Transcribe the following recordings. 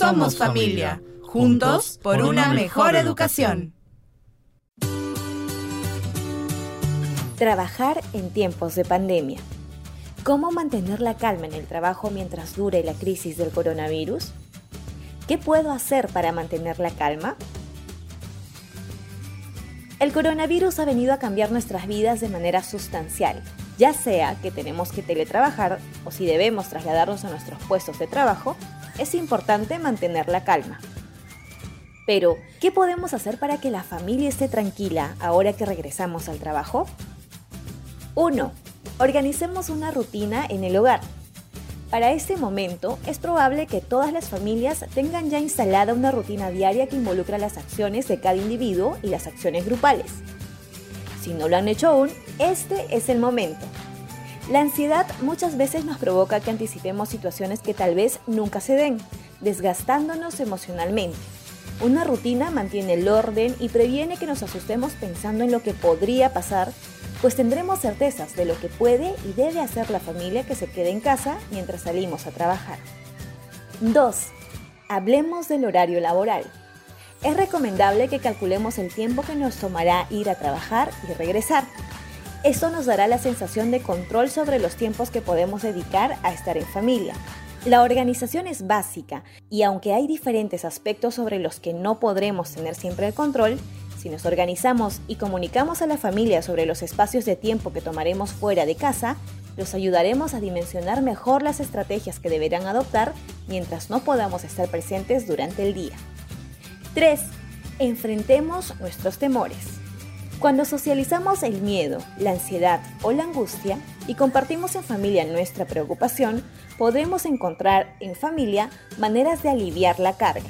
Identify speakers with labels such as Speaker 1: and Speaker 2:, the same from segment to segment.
Speaker 1: Somos familia, juntos por una mejor educación.
Speaker 2: Trabajar en tiempos de pandemia. ¿Cómo mantener la calma en el trabajo mientras dure la crisis del coronavirus? ¿Qué puedo hacer para mantener la calma? El coronavirus ha venido a cambiar nuestras vidas de manera sustancial, ya sea que tenemos que teletrabajar o si debemos trasladarnos a nuestros puestos de trabajo, es importante mantener la calma. Pero, ¿qué podemos hacer para que la familia esté tranquila ahora que regresamos al trabajo? 1. Organicemos una rutina en el hogar. Para este momento, es probable que todas las familias tengan ya instalada una rutina diaria que involucra las acciones de cada individuo y las acciones grupales. Si no lo han hecho aún, este es el momento. La ansiedad muchas veces nos provoca que anticipemos situaciones que tal vez nunca se den, desgastándonos emocionalmente. Una rutina mantiene el orden y previene que nos asustemos pensando en lo que podría pasar, pues tendremos certezas de lo que puede y debe hacer la familia que se quede en casa mientras salimos a trabajar. 2. Hablemos del horario laboral. Es recomendable que calculemos el tiempo que nos tomará ir a trabajar y regresar esto nos dará la sensación de control sobre los tiempos que podemos dedicar a estar en familia. La organización es básica y aunque hay diferentes aspectos sobre los que no podremos tener siempre el control, si nos organizamos y comunicamos a la familia sobre los espacios de tiempo que tomaremos fuera de casa, los ayudaremos a dimensionar mejor las estrategias que deberán adoptar mientras no podamos estar presentes durante el día. 3. Enfrentemos nuestros temores. Cuando socializamos el miedo, la ansiedad o la angustia y compartimos en familia nuestra preocupación, podremos encontrar en familia maneras de aliviar la carga.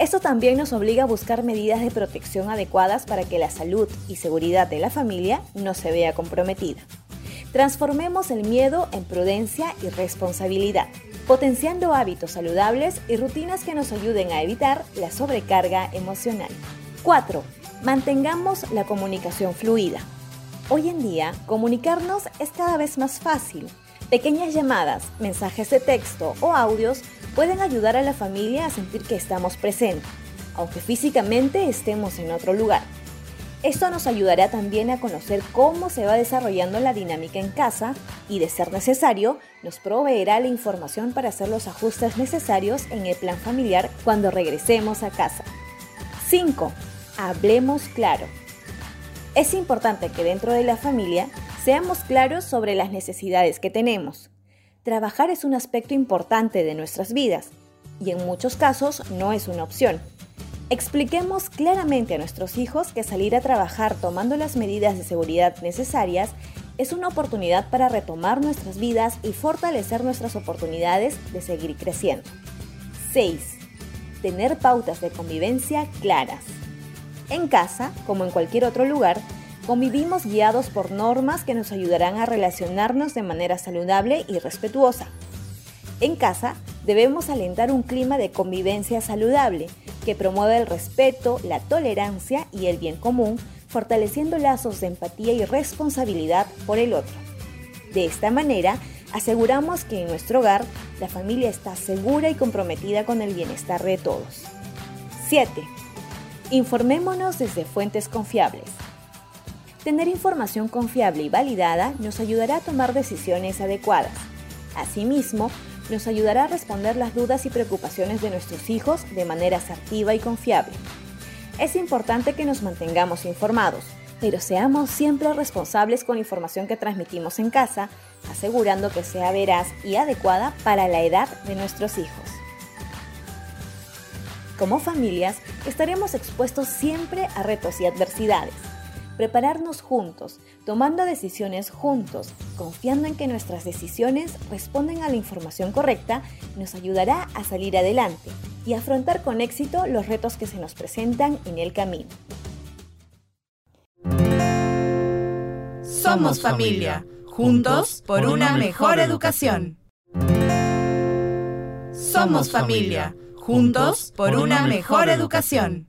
Speaker 2: Esto también nos obliga a buscar medidas de protección adecuadas para que la salud y seguridad de la familia no se vea comprometida. Transformemos el miedo en prudencia y responsabilidad, potenciando hábitos saludables y rutinas que nos ayuden a evitar la sobrecarga emocional. 4 Mantengamos la comunicación fluida. Hoy en día, comunicarnos es cada vez más fácil. Pequeñas llamadas, mensajes de texto o audios pueden ayudar a la familia a sentir que estamos presentes, aunque físicamente estemos en otro lugar. Esto nos ayudará también a conocer cómo se va desarrollando la dinámica en casa y, de ser necesario, nos proveerá la información para hacer los ajustes necesarios en el plan familiar cuando regresemos a casa. 5. Hablemos claro. Es importante que dentro de la familia seamos claros sobre las necesidades que tenemos. Trabajar es un aspecto importante de nuestras vidas y en muchos casos no es una opción. Expliquemos claramente a nuestros hijos que salir a trabajar tomando las medidas de seguridad necesarias es una oportunidad para retomar nuestras vidas y fortalecer nuestras oportunidades de seguir creciendo. 6. Tener pautas de convivencia claras. En casa, como en cualquier otro lugar, convivimos guiados por normas que nos ayudarán a relacionarnos de manera saludable y respetuosa. En casa, debemos alentar un clima de convivencia saludable que promueva el respeto, la tolerancia y el bien común, fortaleciendo lazos de empatía y responsabilidad por el otro. De esta manera, aseguramos que en nuestro hogar la familia está segura y comprometida con el bienestar de todos. 7. Informémonos desde fuentes confiables. Tener información confiable y validada nos ayudará a tomar decisiones adecuadas. Asimismo, nos ayudará a responder las dudas y preocupaciones de nuestros hijos de manera asertiva y confiable. Es importante que nos mantengamos informados, pero seamos siempre responsables con la información que transmitimos en casa, asegurando que sea veraz y adecuada para la edad de nuestros hijos. Como familias, estaremos expuestos siempre a retos y adversidades. Prepararnos juntos, tomando decisiones juntos, confiando en que nuestras decisiones responden a la información correcta, nos ayudará a salir adelante y afrontar con éxito los retos que se nos presentan en el camino.
Speaker 1: Somos familia, juntos por una mejor educación. Somos familia juntos por una mejor educación.